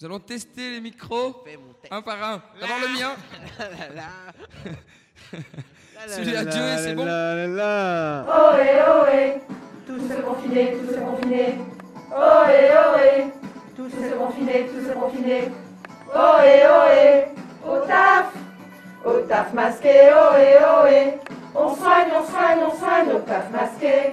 Nous allons tester les micros un par un. D'abord le mien. Celui à Joey, c'est bon Ohé, ohé, tous se confiner, tous se confiner. Ohé, ohé, tous se confiner, tous se confiner. Ohé, ohé, au taf, au taf masqué, ohé, ohé. On soigne, on soigne, on soigne au taf masqué.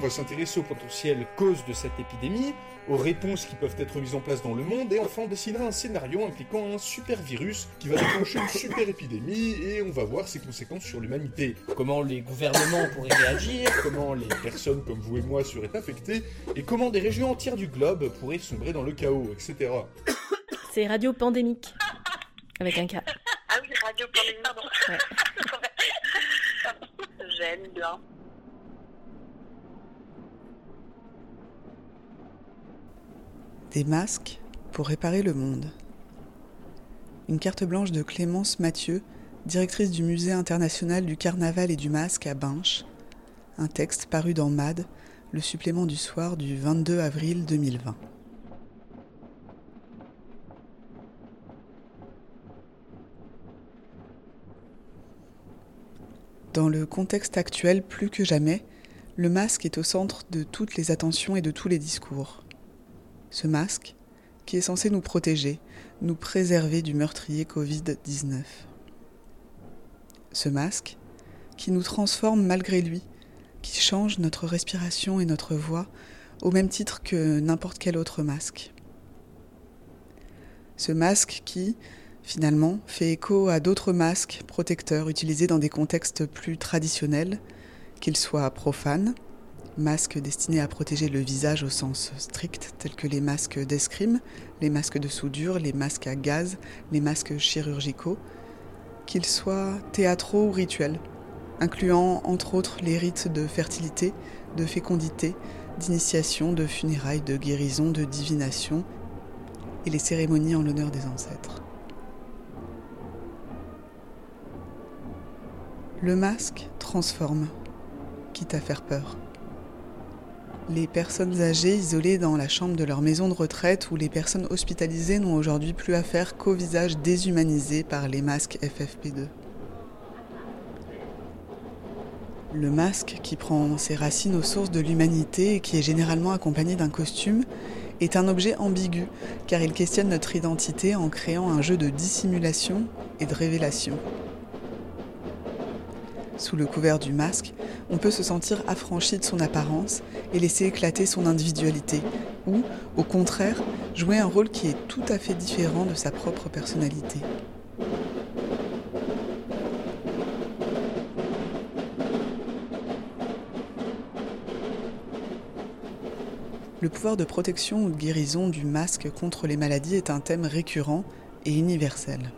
On va s'intéresser aux potentielles causes de cette épidémie, aux réponses qui peuvent être mises en place dans le monde, et enfin on dessinera un scénario impliquant un super virus qui va déclencher une super épidémie, et on va voir ses conséquences sur l'humanité. Comment les gouvernements pourraient réagir, comment les personnes comme vous et moi seraient infectées, et comment des régions entières du globe pourraient sombrer dans le chaos, etc. C'est Radio Pandémique. Avec un K. Ah oui, Radio Pandémique, pardon. Ouais. J'aime bien. Des masques pour réparer le monde. Une carte blanche de Clémence Mathieu, directrice du Musée international du carnaval et du masque à Binche. Un texte paru dans MAD, le supplément du soir du 22 avril 2020. Dans le contexte actuel, plus que jamais, le masque est au centre de toutes les attentions et de tous les discours. Ce masque, qui est censé nous protéger, nous préserver du meurtrier Covid-19. Ce masque, qui nous transforme malgré lui, qui change notre respiration et notre voix au même titre que n'importe quel autre masque. Ce masque qui, finalement, fait écho à d'autres masques protecteurs utilisés dans des contextes plus traditionnels, qu'ils soient profanes, masques destinés à protéger le visage au sens strict, tels que les masques d'escrime, les masques de soudure, les masques à gaz, les masques chirurgicaux, qu'ils soient théâtraux ou rituels, incluant entre autres les rites de fertilité, de fécondité, d'initiation, de funérailles, de guérison, de divination et les cérémonies en l'honneur des ancêtres. Le masque transforme, quitte à faire peur. Les personnes âgées isolées dans la chambre de leur maison de retraite ou les personnes hospitalisées n'ont aujourd'hui plus affaire qu'au visage déshumanisé par les masques FFP2. Le masque, qui prend ses racines aux sources de l'humanité et qui est généralement accompagné d'un costume, est un objet ambigu car il questionne notre identité en créant un jeu de dissimulation et de révélation. Sous le couvert du masque, on peut se sentir affranchi de son apparence et laisser éclater son individualité, ou, au contraire, jouer un rôle qui est tout à fait différent de sa propre personnalité. Le pouvoir de protection ou de guérison du masque contre les maladies est un thème récurrent et universel.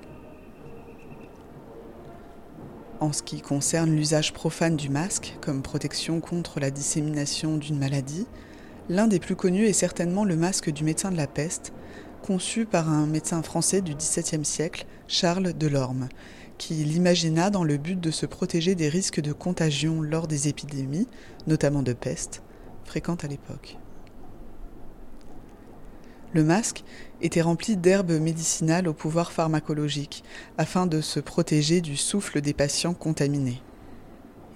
En ce qui concerne l'usage profane du masque comme protection contre la dissémination d'une maladie, l'un des plus connus est certainement le masque du médecin de la peste, conçu par un médecin français du XVIIe siècle, Charles Delorme, qui l'imagina dans le but de se protéger des risques de contagion lors des épidémies, notamment de peste, fréquentes à l'époque. Le masque était rempli d'herbes médicinales au pouvoir pharmacologique, afin de se protéger du souffle des patients contaminés.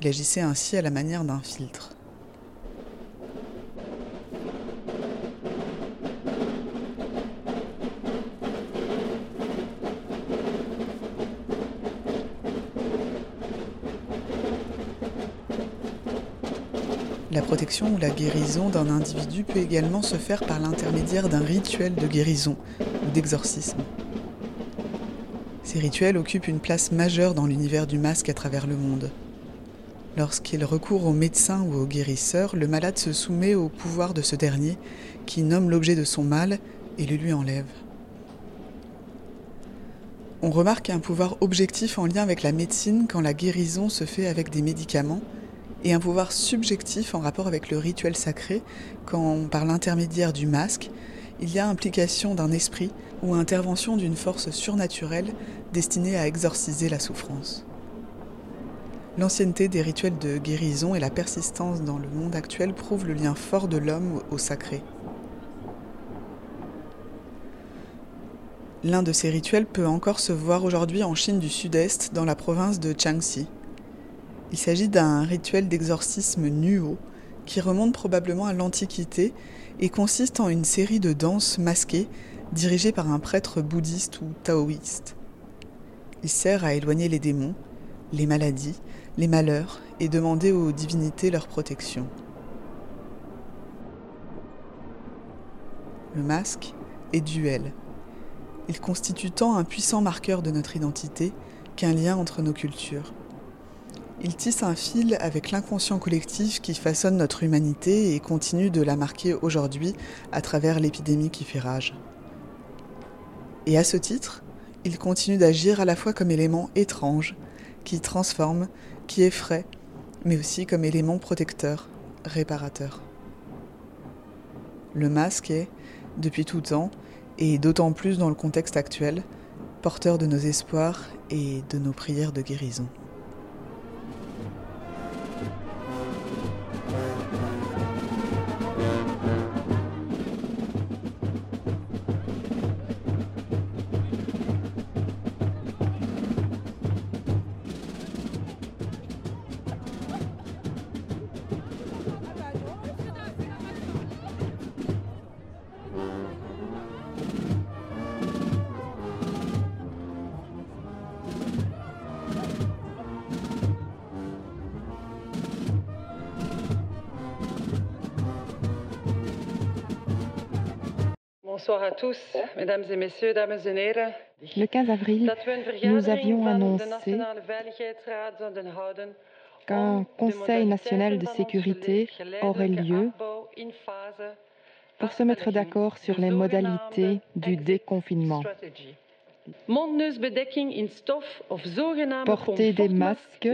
Il agissait ainsi à la manière d'un filtre. La protection ou la guérison d'un individu peut également se faire par l'intermédiaire d'un rituel de guérison ou d'exorcisme. Ces rituels occupent une place majeure dans l'univers du masque à travers le monde. Lorsqu'il recourt au médecin ou au guérisseur, le malade se soumet au pouvoir de ce dernier, qui nomme l'objet de son mal et le lui enlève. On remarque un pouvoir objectif en lien avec la médecine quand la guérison se fait avec des médicaments, et un pouvoir subjectif en rapport avec le rituel sacré quand, par l'intermédiaire du masque, il y a implication d'un esprit ou intervention d'une force surnaturelle destinée à exorciser la souffrance. L'ancienneté des rituels de guérison et la persistance dans le monde actuel prouvent le lien fort de l'homme au sacré. L'un de ces rituels peut encore se voir aujourd'hui en Chine du Sud-Est, dans la province de Jiangxi. Il s'agit d'un rituel d'exorcisme nuo qui remonte probablement à l'Antiquité et consiste en une série de danses masquées dirigées par un prêtre bouddhiste ou taoïste. Il sert à éloigner les démons, les maladies, les malheurs et demander aux divinités leur protection. Le masque est duel. Il constitue tant un puissant marqueur de notre identité qu'un lien entre nos cultures. Il tisse un fil avec l'inconscient collectif qui façonne notre humanité et continue de la marquer aujourd'hui à travers l'épidémie qui fait rage. Et à ce titre, il continue d'agir à la fois comme élément étrange, qui transforme, qui effraie, mais aussi comme élément protecteur, réparateur. Le masque est, depuis tout temps, et d'autant plus dans le contexte actuel, porteur de nos espoirs et de nos prières de guérison. Tous, mesdames et messieurs, dames et heren. Le 15 avril, nous avions annoncé qu'un Conseil national de sécurité aurait lieu pour se mettre d'accord sur les modalités du déconfinement. Porter des masques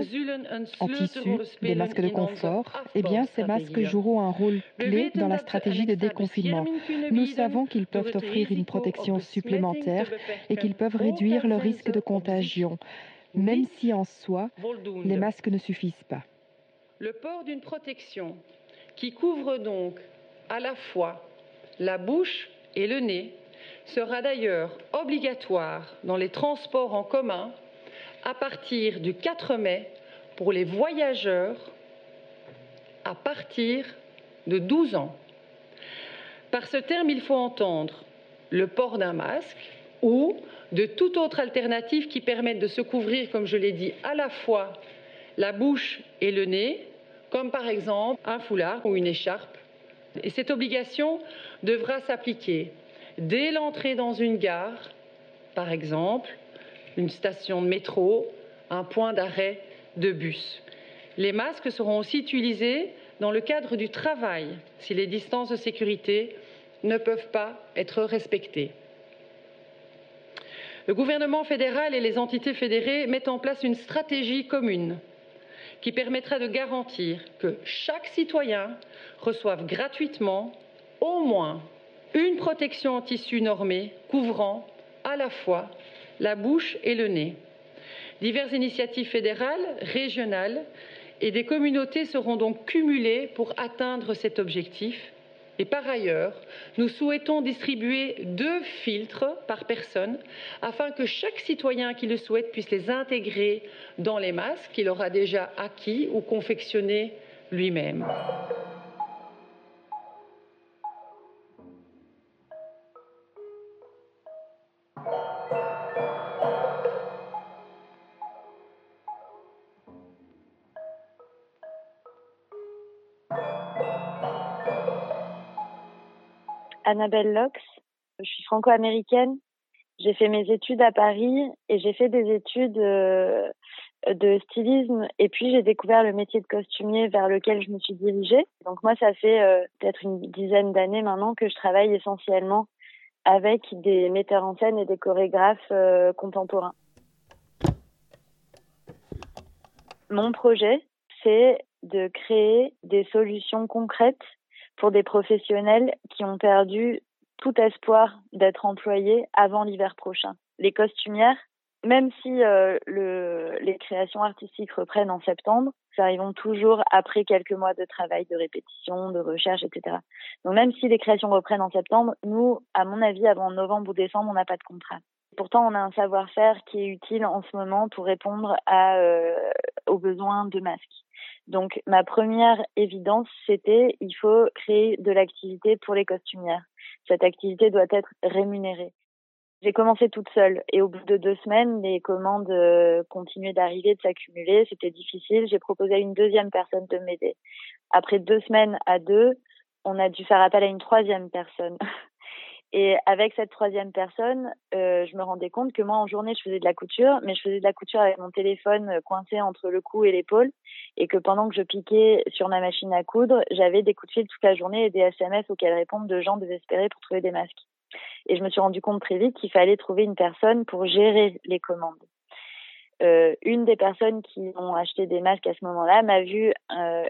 en tissu, des masques de confort, eh bien, ces masques joueront un rôle clé dans la stratégie de déconfinement. Nous savons qu'ils peuvent offrir une protection supplémentaire et qu'ils peuvent réduire le risque de contagion, même si en soi, les masques ne suffisent pas. Le port d'une protection qui couvre donc à la fois la bouche et le nez sera d'ailleurs obligatoire dans les transports en commun à partir du 4 mai pour les voyageurs à partir de 12 ans. Par ce terme, il faut entendre le port d'un masque ou de toute autre alternative qui permette de se couvrir, comme je l'ai dit, à la fois la bouche et le nez, comme par exemple un foulard ou une écharpe. Et cette obligation devra s'appliquer dès l'entrée dans une gare, par exemple, une station de métro, un point d'arrêt de bus. Les masques seront aussi utilisés dans le cadre du travail si les distances de sécurité ne peuvent pas être respectées. Le gouvernement fédéral et les entités fédérées mettent en place une stratégie commune qui permettra de garantir que chaque citoyen reçoive gratuitement au moins une protection en tissu normé couvrant à la fois la bouche et le nez. Diverses initiatives fédérales, régionales et des communautés seront donc cumulées pour atteindre cet objectif. Et par ailleurs, nous souhaitons distribuer deux filtres par personne afin que chaque citoyen qui le souhaite puisse les intégrer dans les masques qu'il aura déjà acquis ou confectionnés lui-même. Annabelle Lox, je suis franco-américaine. J'ai fait mes études à Paris et j'ai fait des études euh, de stylisme et puis j'ai découvert le métier de costumier vers lequel je me suis dirigée. Donc moi, ça fait euh, peut-être une dizaine d'années maintenant que je travaille essentiellement avec des metteurs en scène et des chorégraphes contemporains. Mon projet, c'est de créer des solutions concrètes pour des professionnels qui ont perdu tout espoir d'être employés avant l'hiver prochain. Les costumières, même si euh, le, les créations artistiques reprennent en septembre, ça arrivent toujours après quelques mois de travail, de répétition, de recherche, etc. Donc même si les créations reprennent en septembre, nous, à mon avis, avant novembre ou décembre, on n'a pas de contrat. Pourtant, on a un savoir-faire qui est utile en ce moment pour répondre à, euh, aux besoins de masques. Donc, ma première évidence, c'était il faut créer de l'activité pour les costumières. Cette activité doit être rémunérée. J'ai commencé toute seule et au bout de deux semaines, les commandes euh, continuaient d'arriver, de s'accumuler. C'était difficile. J'ai proposé à une deuxième personne de m'aider. Après deux semaines à deux, on a dû faire appel à une troisième personne. Et avec cette troisième personne, euh, je me rendais compte que moi, en journée, je faisais de la couture, mais je faisais de la couture avec mon téléphone euh, coincé entre le cou et l'épaule, et que pendant que je piquais sur ma machine à coudre, j'avais des coups de fil toute la journée et des SMS auxquels répondre de gens désespérés pour trouver des masques. Et je me suis rendu compte très vite qu'il fallait trouver une personne pour gérer les commandes. Euh, une des personnes qui ont acheté des masques à ce moment-là m'a vu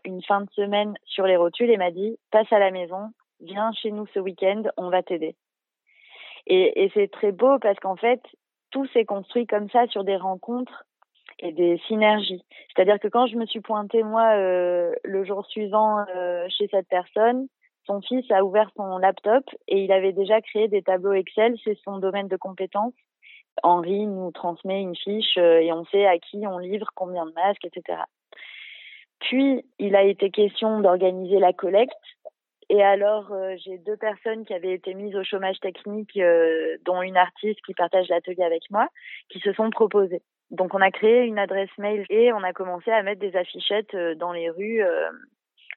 une fin de semaine sur les rotules et m'a dit passe à la maison, viens chez nous ce week-end, on va t'aider. Et, et c'est très beau parce qu'en fait, tout s'est construit comme ça sur des rencontres et des synergies. C'est-à-dire que quand je me suis pointée, moi, euh, le jour suivant euh, chez cette personne, son fils a ouvert son laptop et il avait déjà créé des tableaux Excel, c'est son domaine de compétence. Henri nous transmet une fiche euh, et on sait à qui on livre, combien de masques, etc. Puis, il a été question d'organiser la collecte et alors, euh, j'ai deux personnes qui avaient été mises au chômage technique, euh, dont une artiste qui partage l'atelier avec moi, qui se sont proposées. Donc, on a créé une adresse mail et on a commencé à mettre des affichettes euh, dans les rues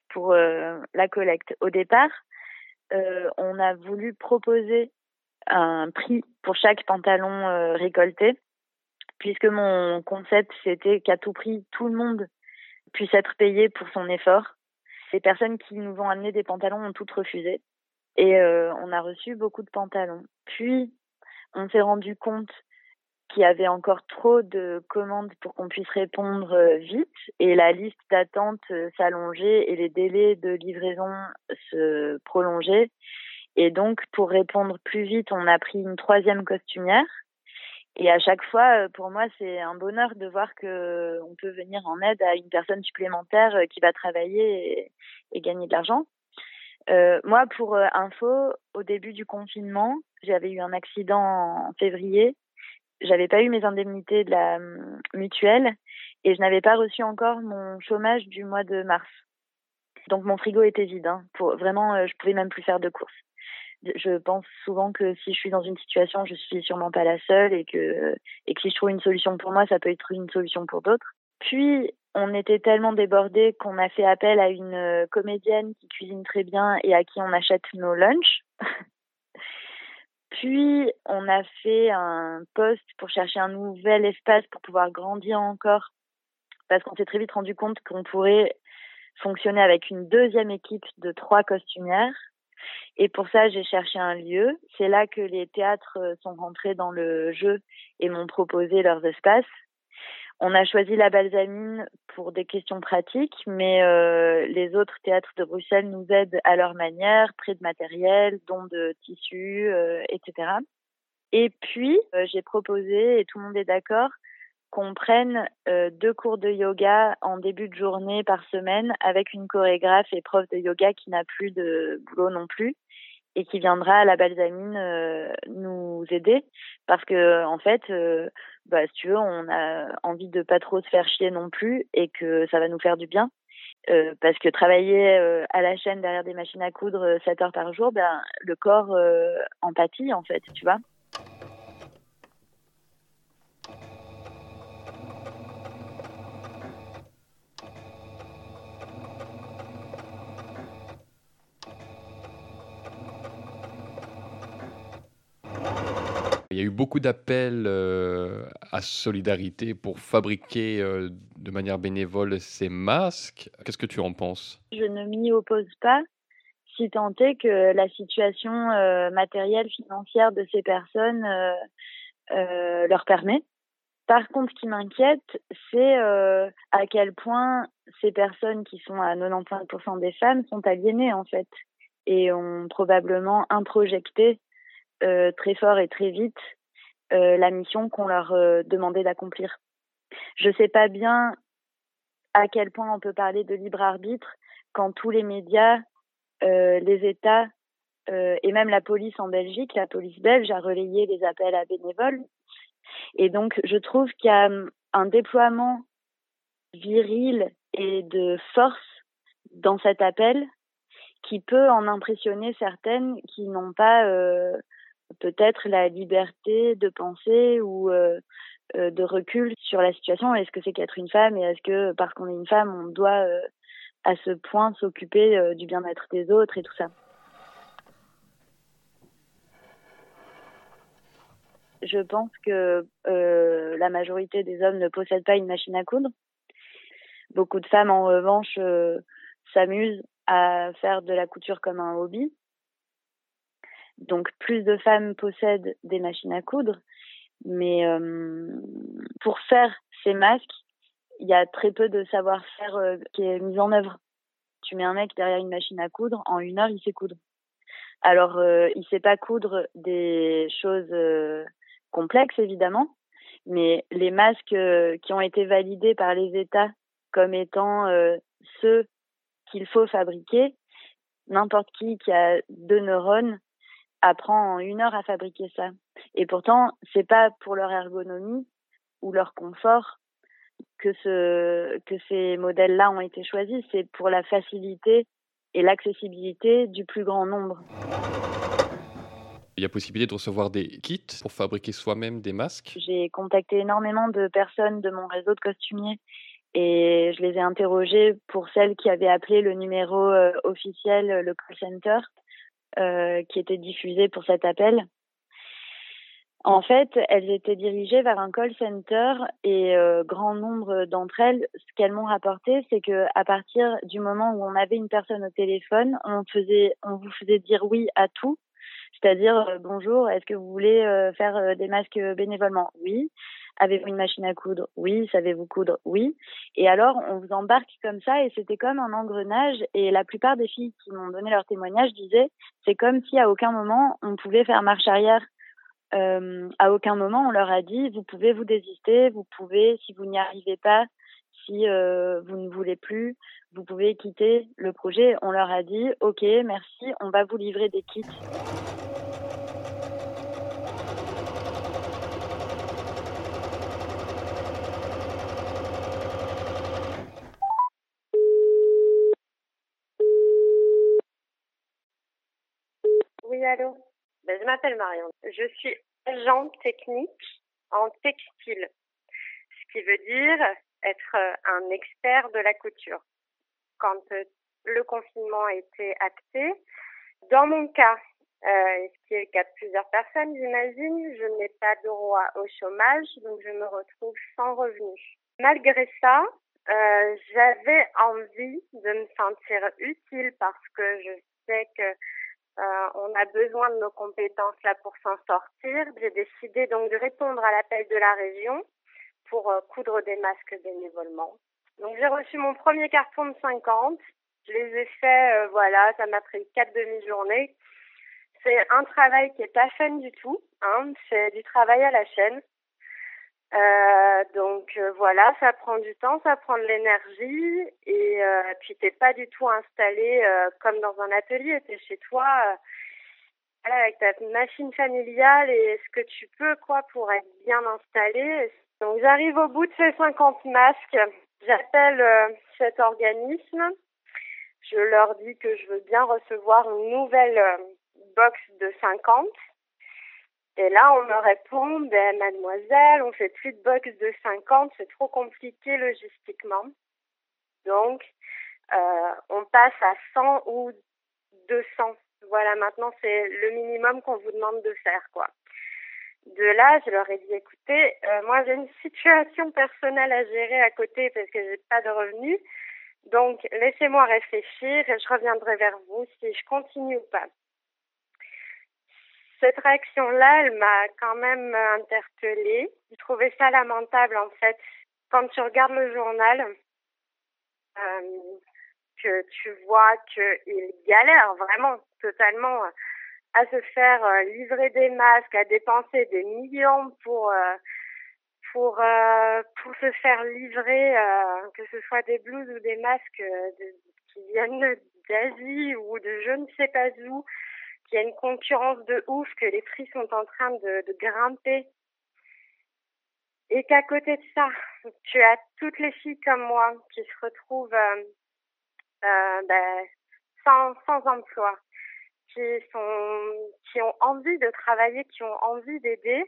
pour la collecte. Au départ, on a voulu proposer un prix pour chaque pantalon récolté, puisque mon concept, c'était qu'à tout prix, tout le monde puisse être payé pour son effort les personnes qui nous ont amené des pantalons ont toutes refusé. Et euh, on a reçu beaucoup de pantalons. Puis, on s'est rendu compte qu'il y avait encore trop de commandes pour qu'on puisse répondre euh, vite et la liste d'attente euh, s'allongeait et les délais de livraison se prolongeaient. Et donc, pour répondre plus vite, on a pris une troisième costumière et à chaque fois, euh, pour moi, c'est un bonheur de voir que on peut venir en aide à une personne supplémentaire euh, qui va travailler et, gagner de l'argent. Euh, moi, pour euh, info, au début du confinement, j'avais eu un accident en février. J'avais pas eu mes indemnités de la mutuelle et je n'avais pas reçu encore mon chômage du mois de mars. Donc mon frigo était vide. Hein. Pour vraiment, je pouvais même plus faire de courses je pense souvent que si je suis dans une situation, je suis sûrement pas la seule et que, et que si je trouve une solution pour moi, ça peut être une solution pour d'autres. Puis, on était tellement débordés qu'on a fait appel à une euh, comédienne qui cuisine très bien et à qui on achète nos lunchs. Puis, on a fait un poste pour chercher un nouvel espace pour pouvoir grandir encore parce qu'on s'est très vite rendu compte qu'on pourrait fonctionner avec une deuxième équipe de trois costumières et pour ça, j'ai cherché un lieu. C'est là que les théâtres euh, sont rentrés dans le jeu et m'ont proposé leurs espaces. On a choisi la Balsamine pour des questions pratiques, mais euh, les autres théâtres de Bruxelles nous aident à leur manière, près de matériel, dons de tissus, euh, etc. Et puis, j'ai proposé, et tout le monde est d'accord, qu'on prenne euh, deux cours de yoga en début de journée par semaine avec une chorégraphe et prof de yoga qui n'a plus de boulot non plus et qui viendra à la balsamine euh, nous aider. Parce que en fait euh, bah si tu veux on a envie de pas trop se faire chier non plus et que ça va nous faire du bien. Parce que travailler à la chaîne derrière des machines à coudre 7 heures par jour ben le corps empathie en fait tu vois Il y a eu beaucoup d'appels euh, à solidarité pour fabriquer euh, de manière bénévole ces masques. Qu'est-ce que tu en penses? Je ne m'y oppose pas si tant est que la situation matérielle, financière de ces personnes leur permet. Par contre, ce qui m'inquiète, c'est à quel point ces personnes qui sont à 95% des femmes sont aliénées en fait et ont probablement introjecté très fort et très vite la mission qu'on leur demandait d'accomplir. Je ne sais pas bien à quel point on peut parler de libre arbitre quand tous les médias, euh, les États euh, et même la police en Belgique, la police belge a relayé les appels à bénévoles. Et donc, je trouve qu'il y a hum, un déploiement viril et de force dans cet appel qui peut en impressionner certaines qui n'ont pas euh, peut-être la liberté de penser ou euh, euh, de recul sur la situation. Est-ce que c'est qu'être une femme et est-ce que parce qu'on est une femme, on doit euh, à ce point s'occuper du bien-être des autres et tout ça? Je pense que la majorité des hommes ne possèdent pas une machine à coudre. Beaucoup de femmes, en revanche, s'amusent à faire de la couture comme un hobby. Donc, plus de femmes possèdent des machines à coudre mais euh, pour faire ces masques, il y a très peu de savoir-faire euh, qui est mis en œuvre. Tu mets un mec derrière une machine à coudre, en une heure, il sait coudre. Alors, euh, il sait pas coudre des choses complexes, évidemment, mais les masques qui ont été validés par les États comme étant ceux qu'il faut fabriquer, n'importe qui qui a deux neurones apprend en une heure à fabriquer ça. Et pourtant, c'est pas pour leur ergonomie ou leur confort que ce que ces modèles-là ont été choisis, c'est pour la facilité et l'accessibilité du plus grand nombre. Il y a possibilité de recevoir des kits pour fabriquer soi-même des masques? J'ai contacté énormément de personnes de mon réseau de costumiers et je les ai interrogées pour celles qui avaient appelé le numéro euh, officiel, le call center, qui était diffusé pour cet appel. En fait, elles étaient dirigées vers un call center et euh, grand nombre d'entre elles, ce qu'elles m'ont rapporté, c'est que à partir du moment où on avait une personne au téléphone, on faisait, on vous faisait dire oui à tout, c'est-à-dire euh, bonjour, est-ce que vous voulez faire des masques bénévolement? Oui. Avez-vous une machine à coudre? Oui. Savez-vous coudre? Oui. Et alors, on vous embarque comme ça et c'était comme un engrenage. Et la plupart des filles qui m'ont donné leur témoignage disaient, c'est comme si à aucun moment on pouvait faire marche arrière. Euh, à aucun moment on leur a dit, vous pouvez vous désister, vous pouvez, si vous n'y arrivez pas, si euh, vous ne voulez plus, vous pouvez quitter le projet. On leur a dit, ok, merci, on va vous livrer des kits. Allô ben, Je m'appelle Marion. Je suis agent technique en textile, ce qui veut dire être euh, un expert de la couture. Quand euh, le confinement a été acté, dans mon cas, euh, ce qui est le cas de plusieurs personnes, j'imagine, je n'ai pas droit au chômage, donc je me retrouve sans revenu. Malgré ça, euh, j'avais envie de me sentir utile parce que je sais que euh, on a besoin de nos compétences là pour s'en sortir. J'ai décidé donc de répondre à l'appel de la région pour euh, coudre des masques bénévolement. Donc j'ai reçu mon premier carton de 50. Je les ai faits, euh, voilà, ça m'a pris quatre demi-journées. C'est un travail qui est pas fun du tout. Hein. C'est du travail à la chaîne. Euh, donc euh, voilà, ça prend du temps, ça prend de l'énergie et euh, puis t'es pas du tout installé euh, comme dans un atelier, t'es chez toi voilà, avec ta machine familiale et ce que tu peux quoi pour être bien installé. Donc j'arrive au bout de ces 50 masques, j'appelle cet organisme, je leur dis que je veux bien recevoir une nouvelle box de 50 et là, on me répond, ben, mademoiselle, on fait plus de box de 50, c'est trop compliqué logistiquement. Donc, euh, on passe à 100 ou 200. Voilà, maintenant, c'est le minimum qu'on vous demande de faire, quoi. De là, je leur ai dit, écoutez, euh, moi, j'ai une situation personnelle à gérer à côté parce que j'ai pas de revenus. Donc, laissez-moi réfléchir et je reviendrai vers vous si je continue ou pas. Cette réaction-là, elle m'a quand même interpellée. J'ai trouvé ça lamentable, en fait. Quand tu regardes le journal, euh, que tu vois qu'il galère vraiment totalement à se faire euh, livrer des masques, à dépenser des millions pour euh, pour euh, pour se faire livrer que ce soit des blouses ou des masques qui viennent d'Asie ou de je ne sais pas où, qu'il y a une concurrence de ouf, que les prix sont en train de, de grimper et qu'à côté de ça, tu as toutes les filles comme moi qui se retrouvent euh, ben, sans, sans emploi, qui sont qui ont envie de travailler, qui ont envie d'aider,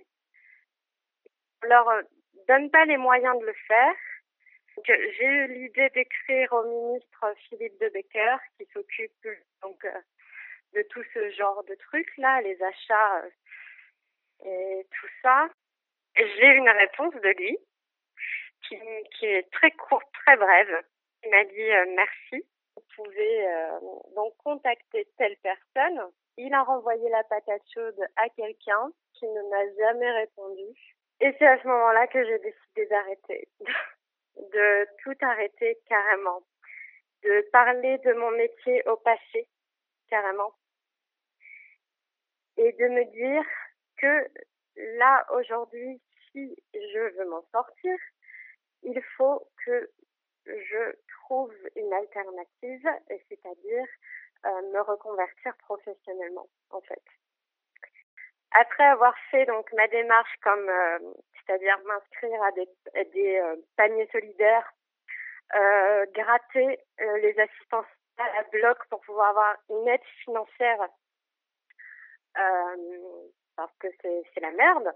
on leur donne pas les moyens de le faire. J'ai eu l'idée d'écrire au ministre Philippe de Becker, qui s'occupe donc euh, de tout ce genre de trucs là, les achats euh, et tout ça. J'ai une réponse de lui qui, est très courte, très brève. Il m'a dit merci vous pouvez euh, donc contacter telle personne. Il a renvoyé la patate chaude à quelqu'un qui ne m'a jamais répondu. Et c'est à ce moment-là que j'ai décidé d'arrêter, de tout arrêter carrément, de parler de mon métier au passé carrément, et de me dire que là aujourd'hui, si je veux m'en sortir, il faut que je trouve une alternative, c'est-à-dire euh, me reconvertir professionnellement, en fait. Après avoir fait donc ma démarche comme, euh, c'est-à-dire m'inscrire à des, euh, paniers solidaires, gratter les assistances à la bloc pour pouvoir avoir une aide financière, parce que c'est la merde.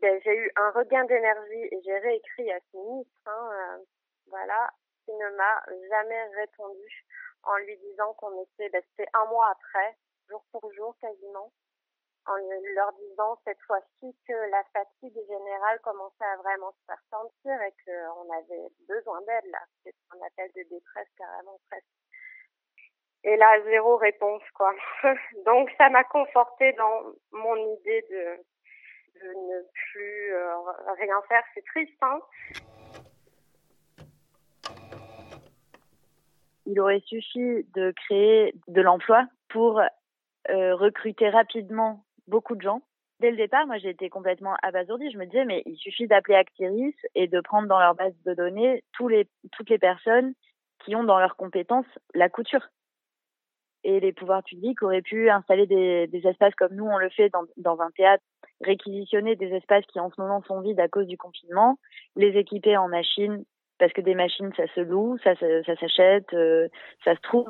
ben, j'ai eu un regain d'énergie et j'ai réécrit à ce ministre, hein, euh, voilà, qui ne m'a jamais répondu en lui disant qu'on était, ben, c'était un mois après, jour pour jour quasiment, en leur disant cette fois-ci que la fatigue générale commençait à vraiment se faire sentir et qu'on avait besoin d'aide là. C'est un appel de détresse carrément presque. Et là, zéro réponse quoi. Donc ça m'a conforté dans mon idée de de ne plus euh, rien faire, c'est triste. Hein Il aurait suffi de créer de l'emploi pour euh, recruter rapidement beaucoup de gens. Dès le départ, moi, j'ai été complètement abasourdie. Je me disais, mais il suffit d'appeler Actiris et de prendre dans leur base de données toutes les personnes qui ont dans leurs compétences la couture et les pouvoirs publics auraient pu installer des, espaces comme nous on le fait dans, un théâtre, réquisitionner des espaces qui en ce moment sont vides à cause du confinement, les équiper en machines parce que des machines ça se loue, ça, ça, s'achète, euh, ça se trouve.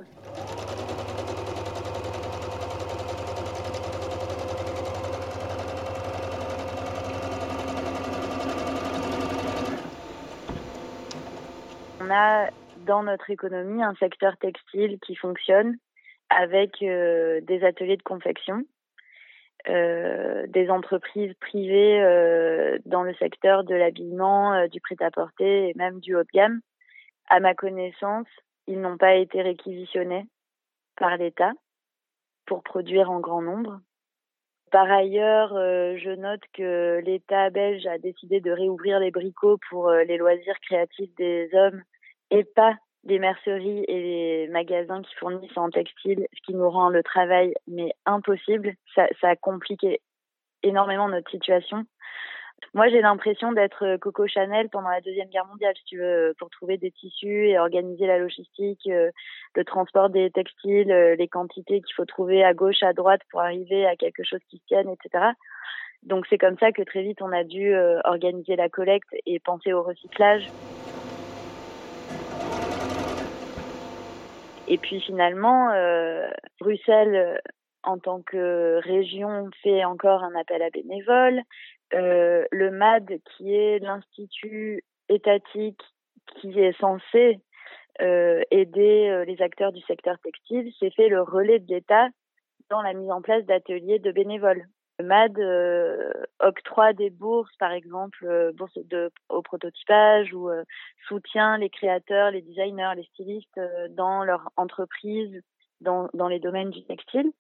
On a dans notre économie un secteur textile qui fonctionne avec euh, des ateliers de confection, euh, des entreprises privées euh, dans le secteur de l'habillement, du prêt-à-porter et même du haut de gamme. À ma connaissance, ils n'ont pas été réquisitionnés par l'État pour produire en grand nombre. Par ailleurs, je note que l'État belge a décidé de réouvrir les bricots pour les loisirs créatifs des hommes et pas les merceries et les magasins qui fournissent en textile, ce qui nous rend le travail mais impossible. Ça, ça a compliqué énormément notre situation. Moi, j'ai l'impression d'être Coco Chanel pendant la Deuxième Guerre mondiale, si tu veux, pour trouver des tissus et organiser la logistique, euh, le transport des textiles, euh, les quantités qu'il faut trouver à gauche, à droite pour arriver à quelque chose qui tienne, etc. Donc, c'est comme ça que très vite, on a dû euh, organiser la collecte et penser au recyclage. Et puis finalement, euh, Bruxelles, euh, en tant que région, fait encore un appel à bénévoles. Euh, le MAD, qui est l'institut étatique qui est censé aider les acteurs du secteur textile, s'est fait le relais de l'État dans la mise en place d'ateliers de bénévoles Le MAD euh, octroie des bourses, par exemple, euh, bourses de, au prototypage ou euh, soutient les créateurs, les designers, les stylistes dans leur entreprise, dans, dans les domaines du textile.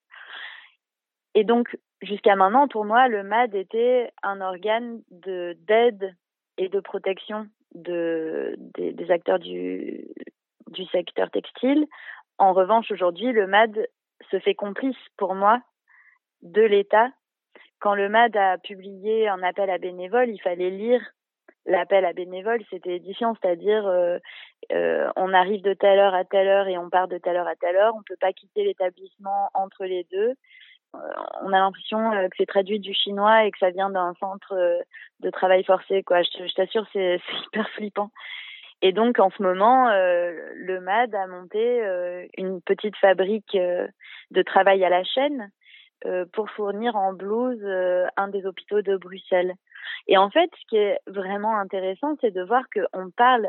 Et donc, jusqu'à maintenant, pour moi, le MAD était un organe de d'aide et de protection de, des, des acteurs du, du secteur textile. En revanche, aujourd'hui, le MAD se fait complice pour moi de l'État quand le MAD a publié un appel à bénévoles, il fallait lire l'appel à bénévoles, c'était édifiant, c'est-à-dire euh, euh, on arrive de telle heure à telle heure et on part de telle heure à telle heure, on ne peut pas quitter l'établissement entre les deux. Euh, on a l'impression que c'est traduit du chinois et que ça vient d'un centre de travail forcé. Je, t'assure, c'est hyper flippant. Et donc en ce moment, le MAD a monté une petite fabrique de travail à la chaîne pour fournir en blouse euh, un des hôpitaux de Bruxelles. Et en fait, ce qui est vraiment intéressant, c'est de voir qu'on parle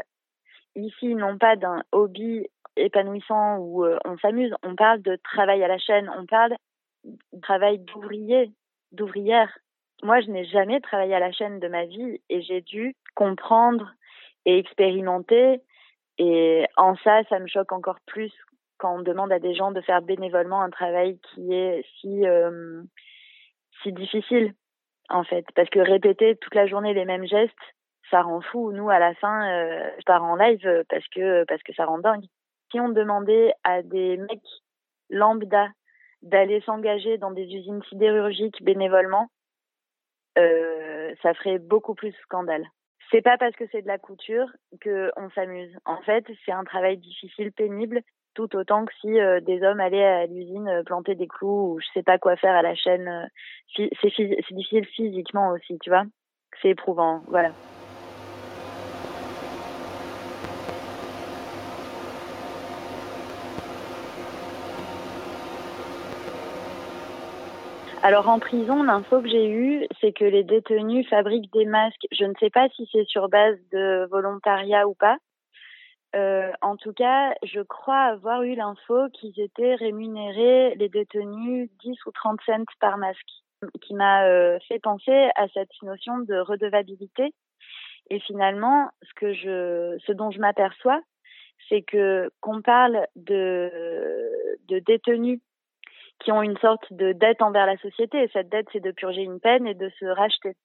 ici non pas d'un hobby épanouissant où euh, on s'amuse, on parle de travail à la chaîne, on parle de travail d'ouvrier, d'ouvrière. Moi, je n'ai jamais travaillé à la chaîne de ma vie et j'ai dû comprendre et expérimenter. Et en ça, ça me choque encore plus quand on demande à des gens de faire bénévolement un travail qui est si euh, si difficile en fait. Parce que répéter toute la journée les mêmes gestes ça rend fou. Nous à la fin euh, je pars en live parce que parce que ça rend dingue. Si on demandait à des mecs lambda d'aller s'engager dans des usines sidérurgiques bénévolement euh, ça ferait beaucoup plus scandale. C'est pas parce que c'est de la couture que on s'amuse. En fait, c'est un travail difficile, pénible, tout autant que si euh, des hommes allaient à l'usine euh, planter des clous ou je sais pas quoi faire à la chaîne. Euh, c'est difficile physiquement aussi, tu vois. C'est éprouvant, voilà. Alors en prison, l'info que j'ai eue, c'est que les détenus fabriquent des masques. Je ne sais pas si c'est sur base de volontariat ou pas, euh, en tout cas, je crois avoir eu l'info qu'ils étaient rémunérés, les détenus, 10 ou 30 cents par masque, qui m'a euh, fait penser à cette notion de redevabilité. Et finalement, ce que je, ce dont je m'aperçois, c'est que qu'on parle de, de détenus qui ont une sorte de dette envers la société, et cette dette, c'est de purger une peine et de se racheter.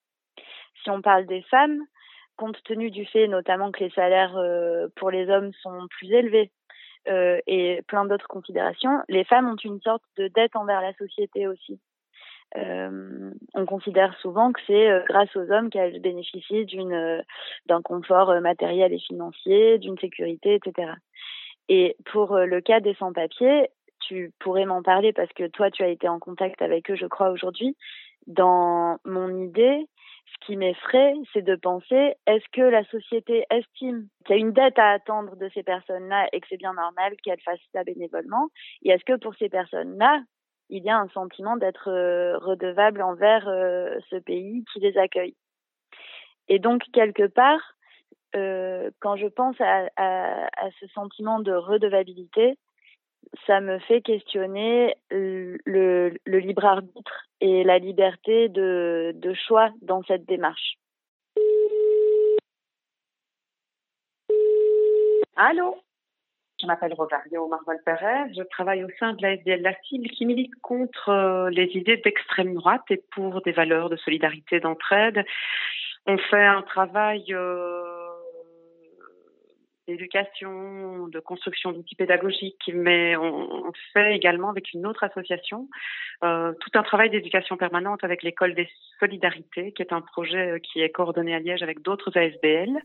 Si on parle des femmes, compte tenu du fait notamment que les salaires euh, pour les hommes sont plus élevés euh, et plein d'autres considérations, les femmes ont une sorte de dette envers la société aussi. Euh, on considère souvent que c'est grâce aux hommes qu'elles bénéficient d'un confort matériel et financier, d'une sécurité, etc. Et pour le cas des sans-papiers, tu pourrais m'en parler parce que toi, tu as été en contact avec eux, je crois, aujourd'hui. Dans mon idée, ce qui m'effraie, c'est de penser, est-ce que la société estime qu'il y a une dette à attendre de ces personnes-là et que c'est bien normal qu'elles fassent ça bénévolement Et est-ce que pour ces personnes-là, il y a un sentiment d'être euh, redevable envers euh, ce pays qui les accueille? Et donc, quelque part, euh, quand je pense à, ce sentiment de redevabilité, ça me fait questionner le, le, libre arbitre et la liberté de, de choix dans cette démarche. Allô? Je m'appelle Rosario Marval Perez. Je travaille au sein de la SDL La Cible qui milite contre euh, les idées d'extrême droite et pour des valeurs de solidarité, d'entraide. On fait un travail euh, d'éducation, de construction d'outils pédagogiques, mais on, on, fait également avec une autre association euh, tout un travail d'éducation permanente avec l'école des solidarités, qui est un projet euh, qui est coordonné à Liège avec d'autres ASBL.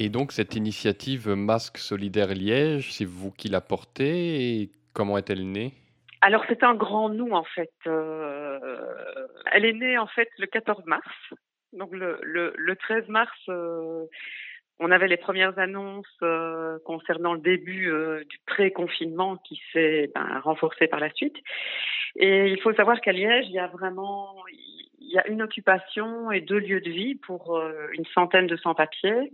Et donc cette initiative Masque Solidaire Liège, c'est vous qui la portez et comment est-elle née? Alors c'est un grand nous en fait. Euh, elle est née en fait le 14 mars donc le, le, le 13 mars, euh, on avait les premières annonces euh, concernant le début euh, du pré-confinement qui s'est ben, renforcé par la suite. Et il faut savoir qu'à Liège, il y a vraiment il y a une occupation et deux lieux de vie pour une centaine de sans-papiers.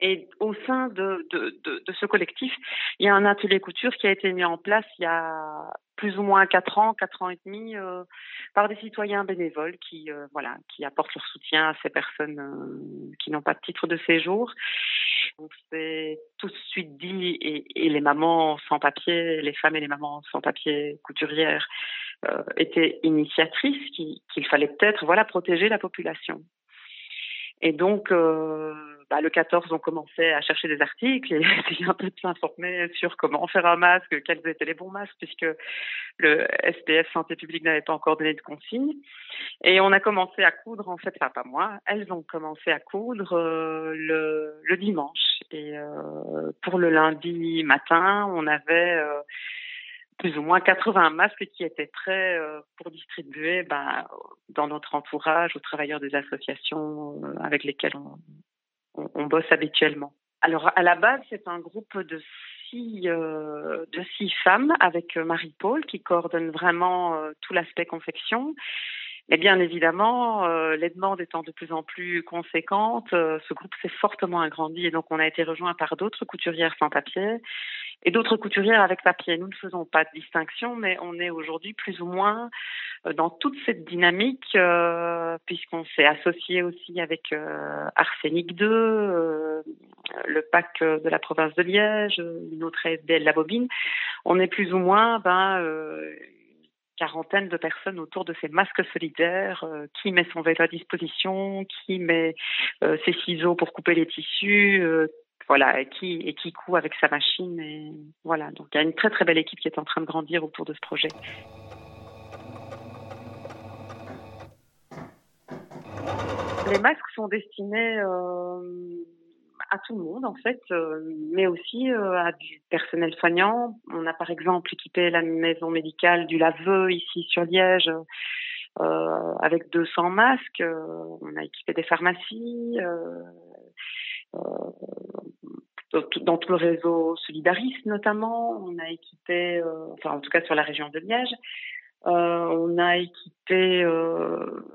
Et au sein de, de, de, de, ce collectif, il y a un atelier couture qui a été mis en place il y a plus ou moins quatre ans, quatre ans et demi, euh, par des citoyens bénévoles qui, euh, voilà, qui apportent leur soutien à ces personnes euh, qui n'ont pas de titre de séjour. On s'est tout de suite dit, et, et, les mamans sans papier, les femmes et les mamans sans papier couturières étaient initiatrices, qu'il fallait peut-être, voilà, protéger la population. Et donc, euh, bah, le 14, on commençait à chercher des articles et essayer un peu de s'informer sur comment faire un masque, quels étaient les bons masques, puisque le SPF Santé publique n'avait pas encore donné de consignes. Et on a commencé à coudre, en fait, enfin pas moi, elles ont commencé à coudre euh, le, dimanche. Et euh, pour le lundi matin, on avait euh, plus ou moins 80 masques qui étaient prêts pour distribuer ben, dans notre entourage aux travailleurs des associations avec lesquelles on, on, bosse habituellement. Alors à la base, c'est un groupe de six, euh, de six femmes avec Marie-Paul qui coordonne vraiment euh, tout l'aspect confection. Et bien évidemment, euh, les demandes étant de plus en plus conséquentes, euh, ce groupe s'est fortement agrandi et donc on a été rejoint par d'autres couturières sans papier et d'autres couturières avec papier. Nous ne faisons pas de distinction, mais on est aujourd'hui plus ou moins euh, dans toute cette dynamique euh, puisqu'on s'est associé aussi avec euh, Arsenic 2, le PAC de la province de Liège, une autre ASBL La Bobine. On est plus ou moins ben, quarantaine de personnes autour de ces masques solidaires, euh, qui met son vélo à disposition, qui met euh, ses ciseaux pour couper les tissus, euh, voilà, et qui et qui coud avec sa machine voilà. Donc il y a une très très belle équipe qui est en train de grandir autour de ce projet. Les masques sont destinés à tout le monde en fait, euh, mais aussi euh, à du personnel soignant. On a par exemple équipé la maison médicale du Laveux ici sur Liège euh, avec 200 masques. on a équipé des pharmacies. dans tout le réseau solidariste notamment, on a équipé, enfin en tout cas sur la région de Liège, on a équipé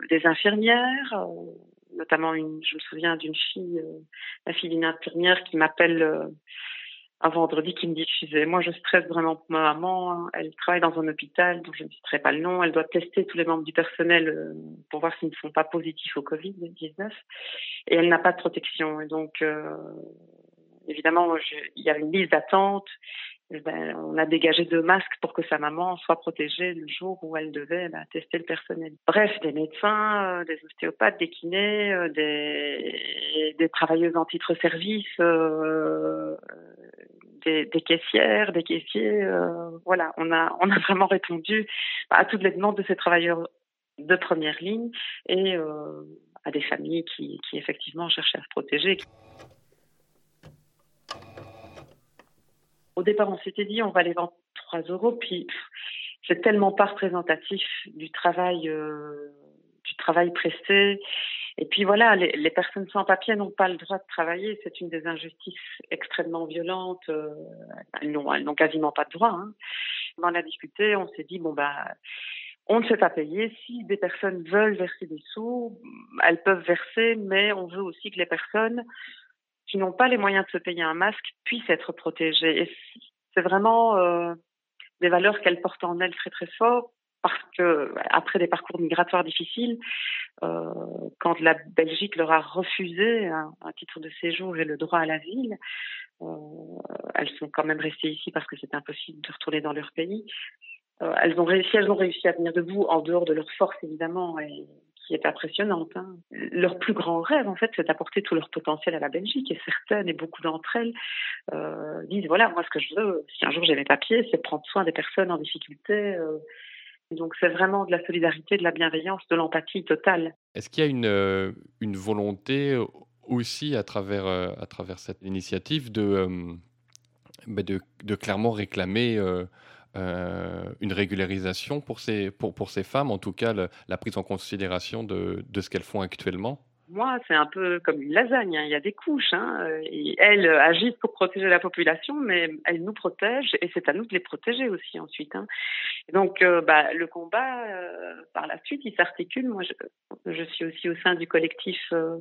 des infirmières, notamment une, je me souviens d'une fille, euh, la fille d'une infirmière qui m'appelle euh, un vendredi qui me dit moi je stresse vraiment pour ma maman, hein. elle travaille dans un hôpital dont je ne citerai pas le nom, elle doit tester tous les membres du personnel euh, pour voir s'ils ne sont pas positifs au Covid-19 et elle n'a pas de protection. Et donc évidemment il y a une liste d'attente ben, on a dégagé deux masques pour que sa maman soit protégée le jour où elle devait bah, tester le personnel. Bref, des médecins, euh, des ostéopathes, des kinés, euh, des, des travailleuses en titre service, euh, des, des, caissières, des caissiers. Euh, voilà, on a, on a vraiment répondu à toutes les demandes de ces travailleurs de première ligne et à des familles qui, qui effectivement cherchaient à se protéger. Au départ, on s'était dit, on va les vendre 3 euros, puis c'est tellement pas représentatif du travail, euh, du travail presté. Et puis voilà, les, personnes sans papier n'ont pas le droit de travailler. C'est une des injustices extrêmement violentes. Euh, elles n'ont, elles n'ont quasiment pas de droit. Hein. On en a discuté. On s'est dit bon bah, on ne fait pas payer. Si des personnes veulent verser des sous, elles peuvent verser, mais on veut aussi que les personnes qui n'ont pas les moyens de se payer un masque puissent être protégées. Et c'est vraiment euh, des valeurs qu'elles portent en elles très très fort parce que après des parcours migratoires difficiles, euh, quand la Belgique leur a refusé un, titre de séjour et le droit à l'asile, euh, elles sont quand même restées ici parce que c'est impossible de retourner dans leur pays. Euh, elles ont réussi, elles ont réussi à tenir debout en dehors de leur force évidemment qui est impressionnante. Hein. Leur plus grand rêve, en fait, c'est d'apporter tout leur potentiel à la Belgique. Et certaines, et beaucoup d'entre elles, euh, disent voilà, moi, ce que je veux, si un jour j'ai mes papiers, c'est prendre soin des personnes en difficulté. Euh. Donc, c'est vraiment de la solidarité, de la bienveillance, de l'empathie totale. Est-ce qu'il y a une, euh, volonté aussi à travers, cette initiative de, bah, clairement réclamer euh, une régularisation pour ces, pour, pour ces femmes, en tout cas la prise en considération de, de ce qu'elles font actuellement? Moi, c'est un peu comme une lasagne. Hein. Il y a des couches. Hein. Et elles agissent pour protéger la population, mais elles nous protègent et c'est à nous de les protéger aussi ensuite. Hein. donc, euh, bah, le combat, euh, par la suite, il s'articule. Moi, je, je, suis aussi au sein du collectif euh,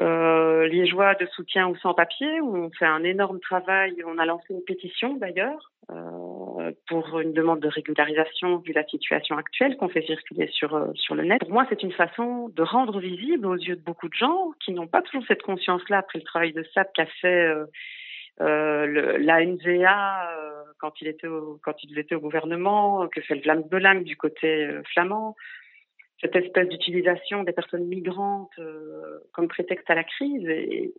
euh, liégeois de soutien aux sans-papiers, où on fait un énorme travail. On a lancé une pétition d'ailleurs euh, pour une demande de régularisation vu la situation actuelle qu'on fait circuler sur, euh, sur le net. Pour moi, c'est une façon de rendre visible aux yeux de beaucoup de gens qui n'ont pas toujours cette conscience-là après le travail de SAP qu'a fait euh, euh, euh, quand il était au, quand ils étaient au gouvernement, que fait le Vlaams Belang du côté flamand, cette espèce d'utilisation des personnes migrantes comme prétexte à la crise,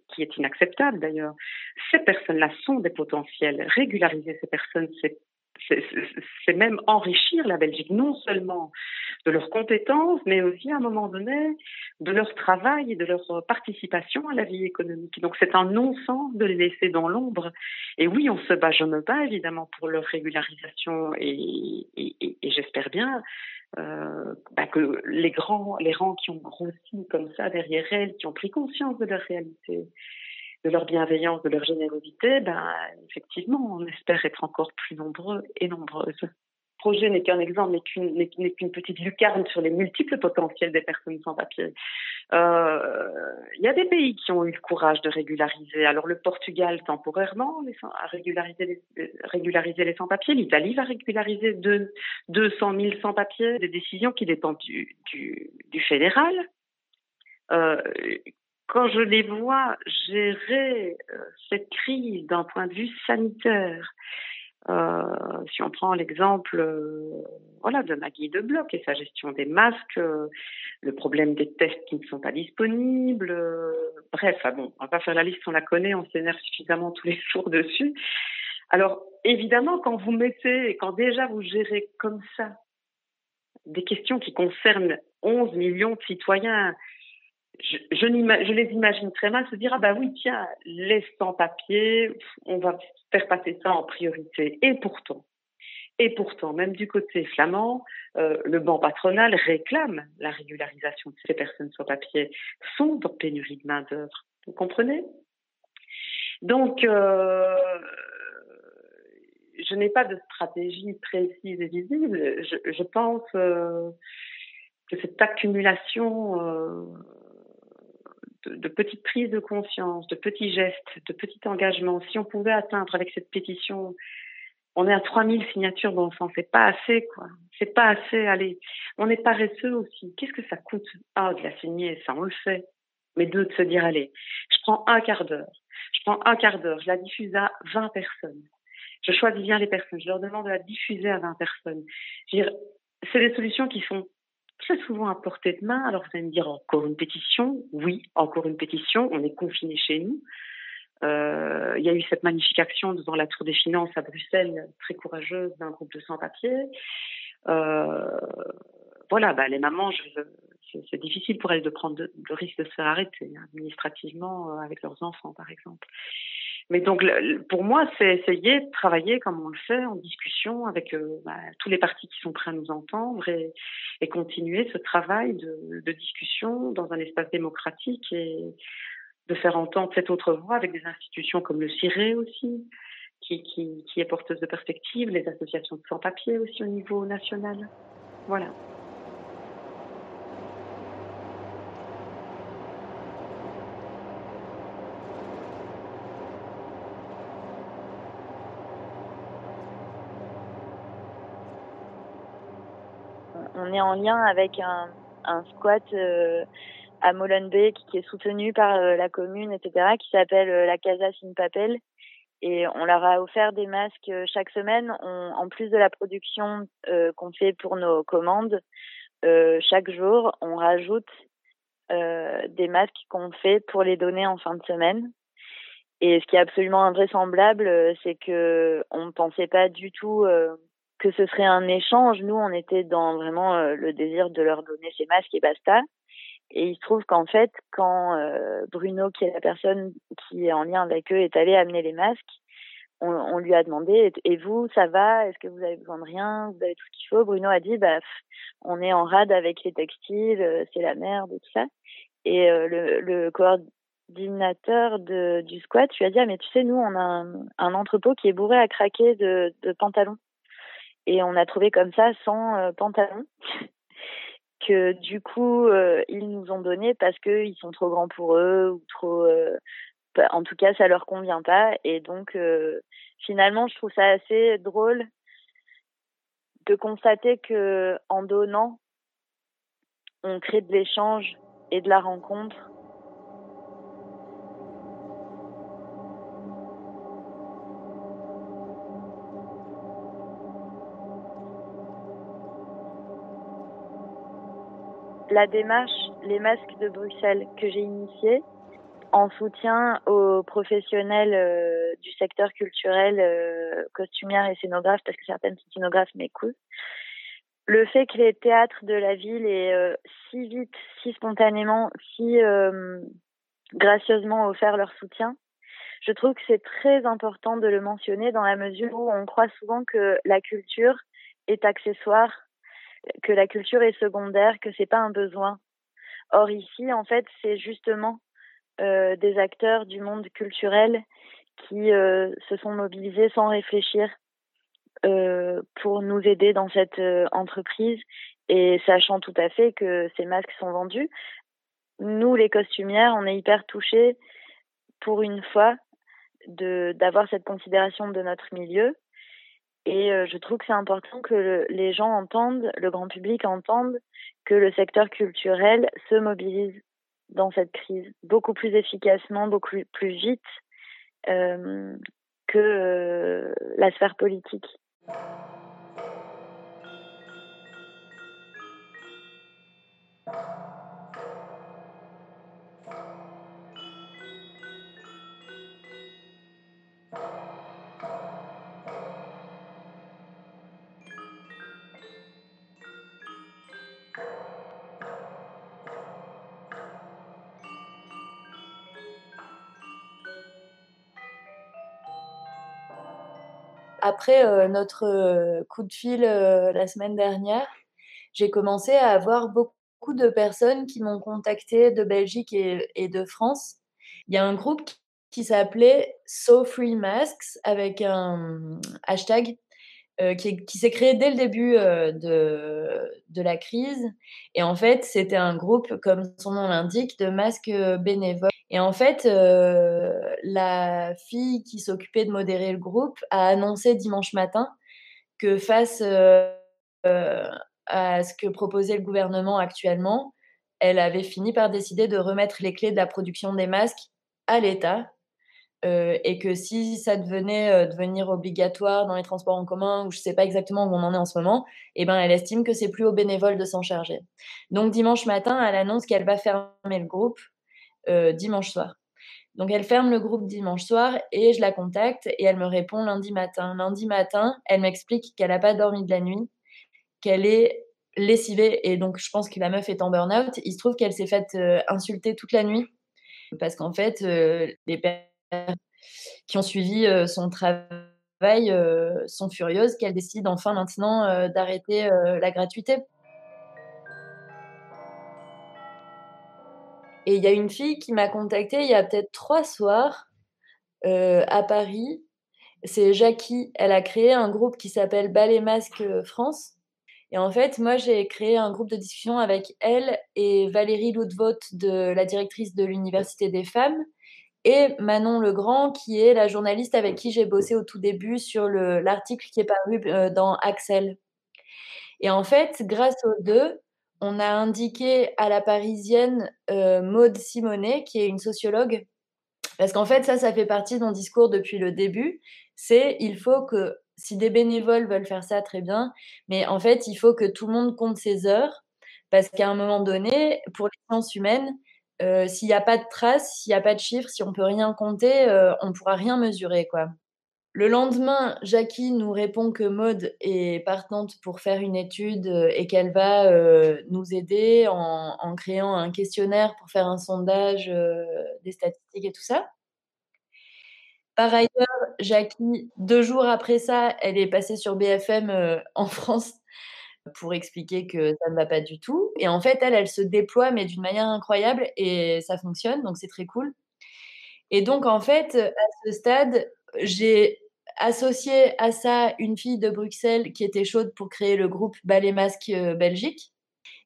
qui est inacceptable d'ailleurs. Ces personnes-là sont des potentiels. Régulariser ces personnes, c'est c'est même enrichir la Belgique, non seulement de leurs compétences, mais aussi à un moment donné de leur travail et de leur participation à la vie économique. Donc c'est un non-sens de les laisser dans l'ombre. Et oui, on se bat, je me bats évidemment pour leur régularisation et, j'espère bien euh, bah que les grands, les rangs qui ont grossi comme ça derrière elles, qui ont pris conscience de leur réalité, de leur bienveillance, de leur générosité, ben effectivement, on espère être encore plus nombreux et nombreuses. Le projet n'est qu'un exemple, n'est qu'une petite lucarne sur les multiples potentiels des personnes sans papier. Euh, il y a des pays qui ont eu le courage de régulariser. Alors le Portugal temporairement a régularisé les, régulariser les sans-papiers. L'Italie va régulariser deux, 200 000 sans-papiers. Des décisions qui dépendent du fédéral. Euh, quand je les vois gérer euh, cette crise d'un point de vue sanitaire, euh, si on prend l'exemple euh, voilà, de Maggie de Bloc et sa gestion des masques, euh, le problème des tests qui ne sont pas disponibles, bref, ah bon, on va pas faire la liste, on la connaît, on s'énerve suffisamment tous les jours dessus. Alors, évidemment, quand vous mettez, quand déjà vous gérez comme ça des questions qui concernent 11 millions de citoyens, je, je, les imagine très mal se dire ah bah oui tiens les sans-papiers on va faire passer ça en priorité. Et pourtant et pourtant même du côté flamand euh, le banc patronal réclame la régularisation de ces personnes sans papier sont en pénurie de main d'œuvre vous comprenez? Donc euh, je n'ai pas de stratégie précise et visible. Je, je pense euh, que cette accumulation euh, de, petites prises de conscience, de petits gestes, de petits engagements. Si on pouvait atteindre avec cette pétition, on est à 3000 signatures, bon sang, c'est pas assez, quoi. C'est pas assez, allez. On est paresseux aussi. Qu'est-ce que ça coûte? Ah, de la signer, ça, on le fait. Mais deux, de se dire, allez, je prends un quart d'heure. Je prends un quart d'heure, je la diffuse à 20 personnes. Je choisis bien les personnes, je leur demande de la diffuser à 20 personnes. C'est des solutions qui sont très souvent à portée de main. Alors vous allez me dire encore une pétition Oui, encore une pétition. On est confiné chez nous. Euh, il y a eu cette magnifique action devant la Tour des Finances à Bruxelles, très courageuse d'un groupe de sans-papiers. Euh, voilà, bah, les mamans, c'est difficile pour elles de prendre le risque de se faire arrêter hein, administrativement euh, avec leurs enfants, par exemple. Mais donc, pour moi, c'est essayer de travailler comme on le fait, en discussion avec euh, bah, tous les partis qui sont prêts à nous entendre et, continuer ce travail de, discussion dans un espace démocratique et de faire entendre cette autre voix avec des institutions comme le CIRE aussi, qui, qui, qui est porteuse de perspectives, les associations de sans-papiers aussi au niveau national. Voilà. On est en lien avec un, un squat euh, à Molenbeek qui est soutenu par euh, la commune, etc., qui s'appelle euh, la Casa Sin Papel. Et on leur a offert des masques chaque semaine. On, en plus de la production qu'on fait pour nos commandes, chaque jour, on rajoute des masques qu'on fait pour les donner en fin de semaine. Et ce qui est absolument invraisemblable, c'est que on ne pensait pas du tout que ce serait un échange. Nous, on était dans vraiment euh, le désir de leur donner ces masques et basta. Et il se trouve qu'en fait, quand euh, Bruno, qui est la personne qui est en lien avec eux, est allé amener les masques, on, lui a demandé Et vous, ça va? Est-ce que vous avez besoin de rien? Vous avez tout ce qu'il faut? Bruno a dit Bah, on est en rade avec les textiles, euh, c'est la merde et tout ça. Et le, le coordinateur du squat lui a dit ah, mais tu sais, nous, on a un, entrepôt qui est bourré à craquer de pantalons et on a trouvé comme ça 100 euh, pantalons que du coup ils nous ont donné parce qu'ils sont trop grands pour eux ou trop en tout cas ça leur convient pas. Et donc finalement je trouve ça assez drôle de constater que en donnant on crée de l'échange et de la rencontre la démarche Les Masques de Bruxelles que j'ai initiée en soutien aux professionnels euh, du secteur culturel, euh, et scénographes, parce que certaines scénographes m'écoutent. Le fait que les théâtres de la ville aient euh, si vite, si spontanément, si gracieusement offert leur soutien, je trouve que c'est très important de le mentionner dans la mesure où on croit souvent que la culture est accessoire que la culture est secondaire, que c'est pas un besoin. Or ici, en fait, c'est justement euh, des acteurs du monde culturel qui euh, se sont mobilisés sans réfléchir euh, pour nous aider dans cette euh, entreprise et sachant tout à fait que ces masques sont vendus. Nous, les costumières, on est hyper touchés pour une fois d'avoir cette considération de notre milieu et euh, je trouve que c'est important que les gens entendent, le grand public entende que le secteur culturel se mobilise dans cette crise beaucoup plus efficacement, beaucoup plus vite euh, que euh, la sphère politique. Après euh, notre euh, coup de fil euh, la semaine dernière, j'ai commencé à avoir beaucoup de personnes qui m'ont contacté de Belgique et, de France. Il y a un groupe qui s'appelait So Free Masks avec un hashtag qui, s'est créé dès le début de la crise. Et en fait, c'était un groupe, comme son nom l'indique, de masques bénévoles et en fait, euh, la fille qui s'occupait de modérer le groupe a annoncé dimanche matin que face euh, euh, à ce que proposait le gouvernement actuellement, elle avait fini par décider de remettre les clés de la production des masques à l'État et que si ça devenait devenir obligatoire dans les transports en commun, ou je ne sais pas exactement où on en est en ce moment, eh ben, elle estime que c'est plus aux bénévoles de s'en charger. Donc dimanche matin, elle annonce qu'elle va fermer le groupe dimanche soir. Donc elle ferme le groupe dimanche soir et je la contacte et elle me répond lundi matin. Lundi matin, elle m'explique qu'elle n'a pas dormi de la nuit, qu'elle est lessivée et donc je pense que la meuf est en burn-out. Il se trouve qu'elle s'est faite euh, insulter toute la nuit parce qu'en fait, euh, les personnes qui ont suivi son travail sont furieuses qu'elle décide enfin maintenant d'arrêter la gratuité. Et il y a une fille qui m'a contactée il y a peut-être trois soirs euh, à Paris. C'est Jackie. Elle a créé un groupe qui s'appelle Ballet Masque France. Et en fait, moi, j'ai créé un groupe de discussion avec elle et Valérie Loudvot, de la directrice de l'Université des femmes, et Manon Legrand, qui est la journaliste avec qui j'ai bossé au tout début sur l'article qui est paru euh, dans Axel. Et en fait, grâce aux deux, on a indiqué à la parisienne euh, Maude Simonet, qui est une sociologue, parce qu'en fait, ça, ça fait partie de mon discours depuis le début, c'est il faut que, si des bénévoles veulent faire ça, très bien, mais en fait, il faut que tout le monde compte ses heures, parce qu'à un moment donné, pour les sciences humaines, euh, s'il n'y a pas de traces, s'il n'y a pas de chiffres, si on peut rien compter, euh, on ne pourra rien mesurer, quoi. Le lendemain, Jackie nous répond que Maude est partante pour faire une étude euh, et qu'elle va euh, nous aider en, créant un questionnaire pour faire un sondage euh, des statistiques et tout ça. Par ailleurs, Jackie, deux jours après ça, elle est passée sur BFM en France pour expliquer que ça ne va pas du tout. Et en fait, elle, elle se déploie, mais d'une manière incroyable, et ça fonctionne, donc c'est très cool. Et donc, en fait, à ce stade, j'ai associé à ça une fille de Bruxelles qui était chaude pour créer le groupe Ballet Masque euh, Belgique.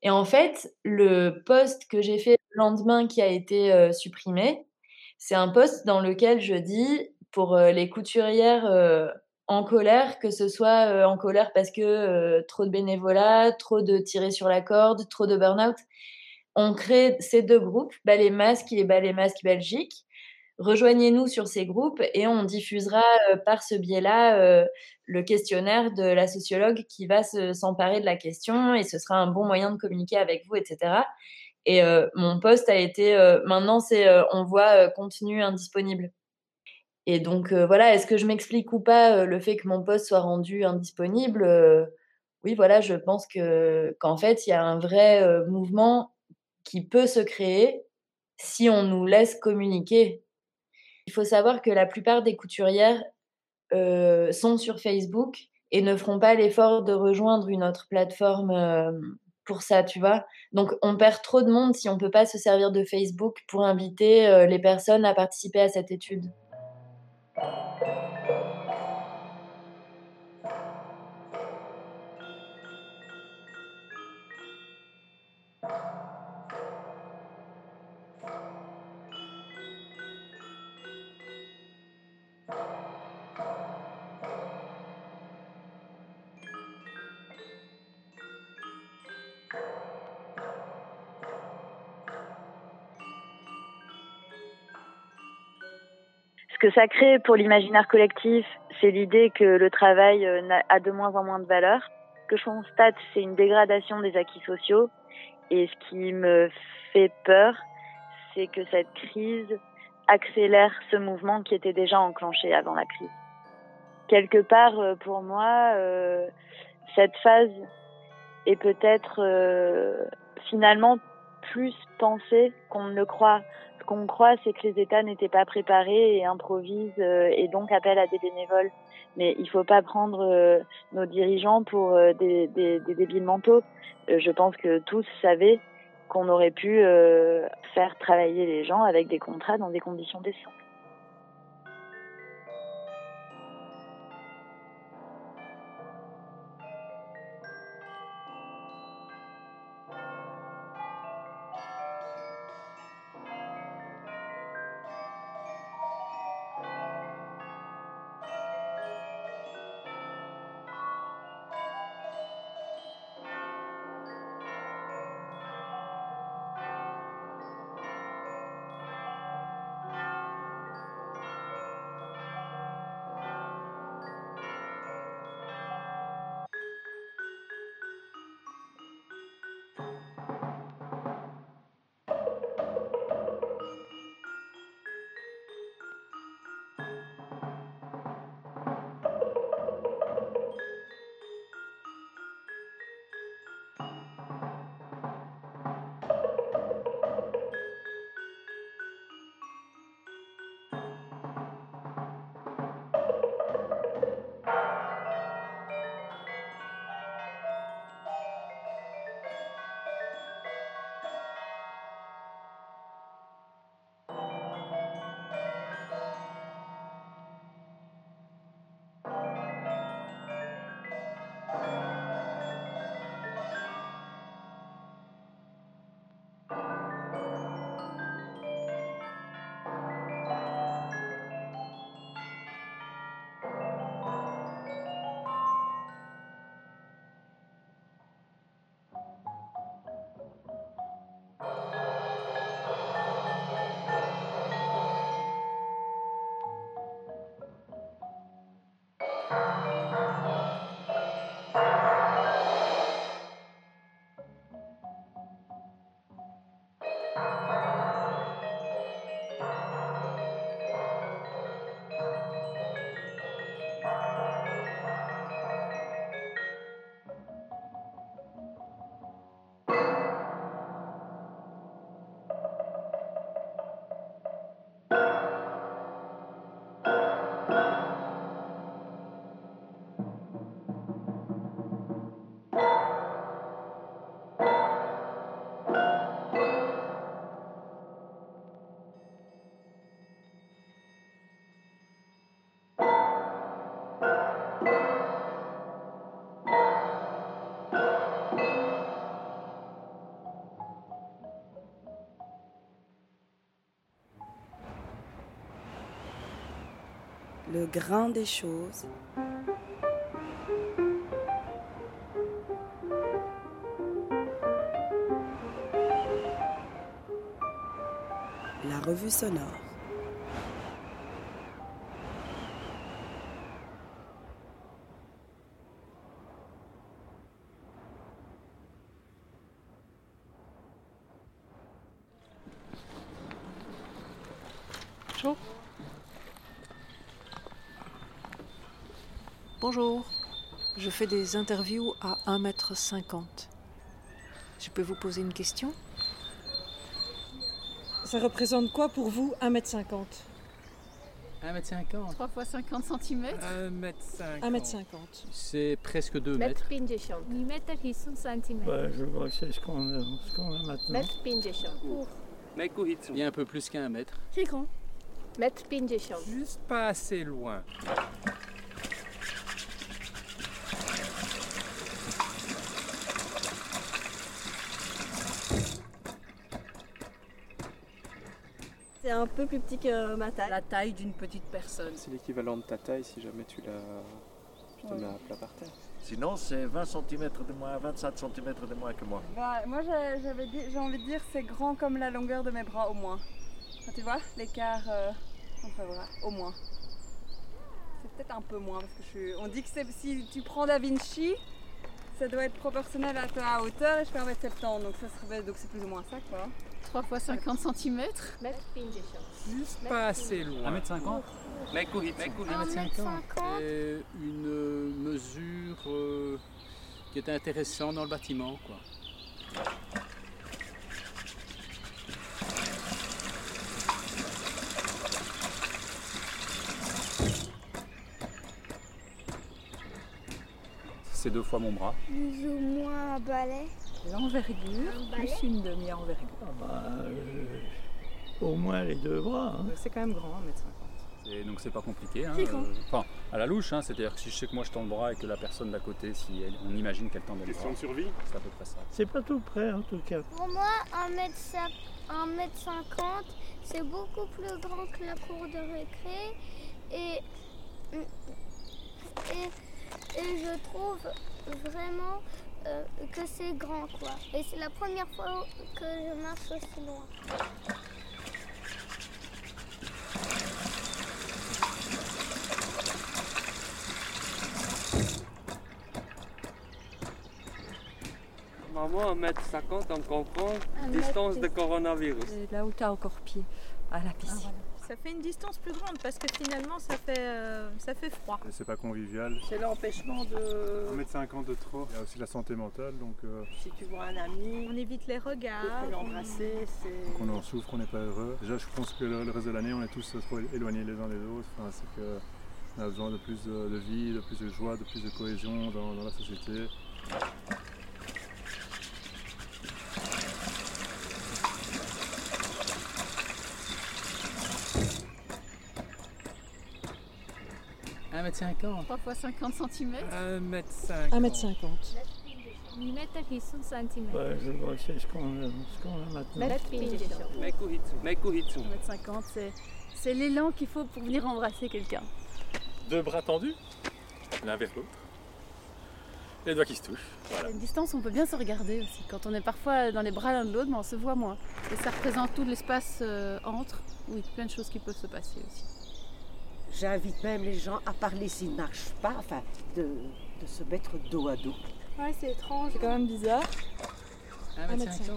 Et en fait, le post que j'ai fait le lendemain qui a été supprimé, c'est un post dans lequel je dis pour les couturières en colère, que ce soit en colère parce que trop de bénévolat, trop de tirer sur la corde, trop de burn-out. On crée ces deux groupes, Ballet Masque et Ballet Masque Belgique. Rejoignez-nous sur ces groupes et on diffusera par ce biais-là le questionnaire de la sociologue qui va s'emparer de la question et ce sera un bon moyen de communiquer avec vous, etc. Et mon poste a été, maintenant c'est on voit contenu indisponible. Et donc voilà, est-ce que je m'explique ou pas le fait que mon poste soit rendu indisponible Oui, voilà, je pense que qu'en fait il y a un vrai mouvement qui peut se créer si on nous laisse communiquer il faut savoir que la plupart des couturières euh, sont sur Facebook et ne feront pas l'effort de rejoindre une autre plateforme euh, pour ça, tu vois. Donc on perd trop de monde si on ne peut pas se servir de Facebook pour inviter euh, les personnes à participer à cette étude. Ce que ça crée pour l'imaginaire collectif, c'est l'idée que le travail euh, a de moins en moins de valeur. Ce que je constate, c'est une dégradation des acquis sociaux. Et ce qui me fait peur, c'est que cette crise accélère ce mouvement qui était déjà enclenché avant la crise. Quelque part, euh, pour moi, euh, cette phase est peut-être finalement plus pensée qu'on ne le croit qu'on croit, c'est que les États n'étaient pas préparés et improvisent euh, et donc appellent à des bénévoles. Mais il ne faut pas prendre euh, nos dirigeants pour euh, des, des, des, débiles mentaux. je pense que tous savaient qu'on aurait pu faire travailler les gens avec des contrats dans des conditions décentes. Grain des choses. La revue sonore. Bonjour. Bonjour. Je fais des interviews à 1m50. Je peux vous poser une question? Ça représente quoi pour vous 1m50 1m50 3 fois 50 cm 1m50. 1m50. C'est presque 2 mètres. 150 cm. Ouais, je crois que c'est ce qu'on a, ce qu'on a maintenant. 150 Il y a un peu plus qu'un mètre. C'est grand. 150 Juste pas assez loin. C'est un peu plus petit que ma taille. La taille d'une petite personne. C'est l'équivalent de ta taille si jamais tu la tu te mets à plat par terre. Sinon, c'est 20 cm de moins, 25 cm de moins que moi. Bah, moi, j'ai j'avais dit- j'ai envie de dire c'est grand comme la longueur de mes bras au moins. Enfin, tu vois, l'écart, euh, enfin voilà, au moins. C'est peut-être un peu moins parce que je suis. On dit que c'est- si tu prends Da Vinci, ça doit être proportionnel à ta hauteur et je fais 1m70 donc ça serait donc c'est plus ou moins ça quoi. 3 fois 50 cm Juste pas assez loin. 1m50 1m50. C'est une mesure euh, qui est intéressante dans le bâtiment. Quoi. C'est deux fois mon bras. Plus ou moins un balai. L'envergure plus une demi-envergure. au moins les deux bras. hein. C'est quand même grand, 1m50. Et donc c'est pas compliqué. Hein, euh, Enfin, à la louche, hein, c'est-à-dire que si je sais que moi je tends le bras et que la personne d'à côté, si elle- on imagine qu'elle tend le bras. survie C'est à peu près ça. C'est pas tout près en tout cas. Pour moi, 1m50, c'est beaucoup plus grand que la cour de récré. Et, et, et je trouve vraiment euh, que c'est grand, quoi. Et c'est la première fois que je marche aussi loin. Maman, 1m50, on comprend. Distance de coronavirus. C'est là où tu as encore pied, à la piscine. Ça fait une distance plus grande parce que finalement ça fait, euh, ça fait froid. C'est pas convivial. C'est l'empêchement de. 1m50 de trop. Il y a aussi la santé mentale, donc euh, Si tu vois un ami, On évite les regards. peux l'embrasser, c'est. qu'on en souffre, on n'est pas heureux. Déjà, je pense que le, le reste de l'année, on est tous trop éloignés les uns des autres. Enfin, c'est que on a besoin de plus de, de vie, de plus de joie, de plus de cohésion dans, dans la société. Un mètre 50. 3 fois 50 cm 1m50. 1m50. 150 cm Ouais, je crois que c'est ce qu'on a, ce qu'on a maintenant. 1m50, c'est, c'est l'élan qu'il faut pour venir embrasser quelqu'un. Deux bras tendus, l'un vers l'autre. Les doigts qui se touchent. Voilà. À une distance, on peut bien se regarder aussi. Quand on est parfois dans les bras l'un de l'autre, mais on se voit moins. Et ça représente tout l'espace euh, entre, où il y a plein de choses qui peuvent se passer aussi. J'invite même les gens à parler s'ils ne marchent pas, enfin, de, de se mettre dos à dos. Ouais, c'est étrange. C'est quand même bizarre. 1m50.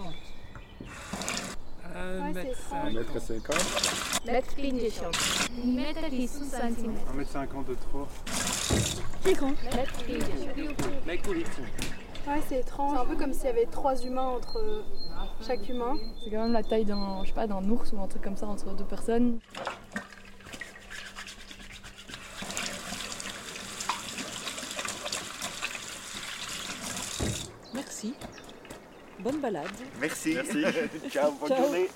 Ouais, c'est étrange. 1m50. 150 cm 1m50 de trop. C'est grand. 150 Ouais, c'est étrange. C'est un peu comme s'il y avait trois humains entre chaque humain. C'est quand même la taille d'un, je sais pas, d'un ours ou un truc comme ça entre deux personnes. Merci. Bonne balade. Merci. Merci. Ciao, bonne Ciao. journée.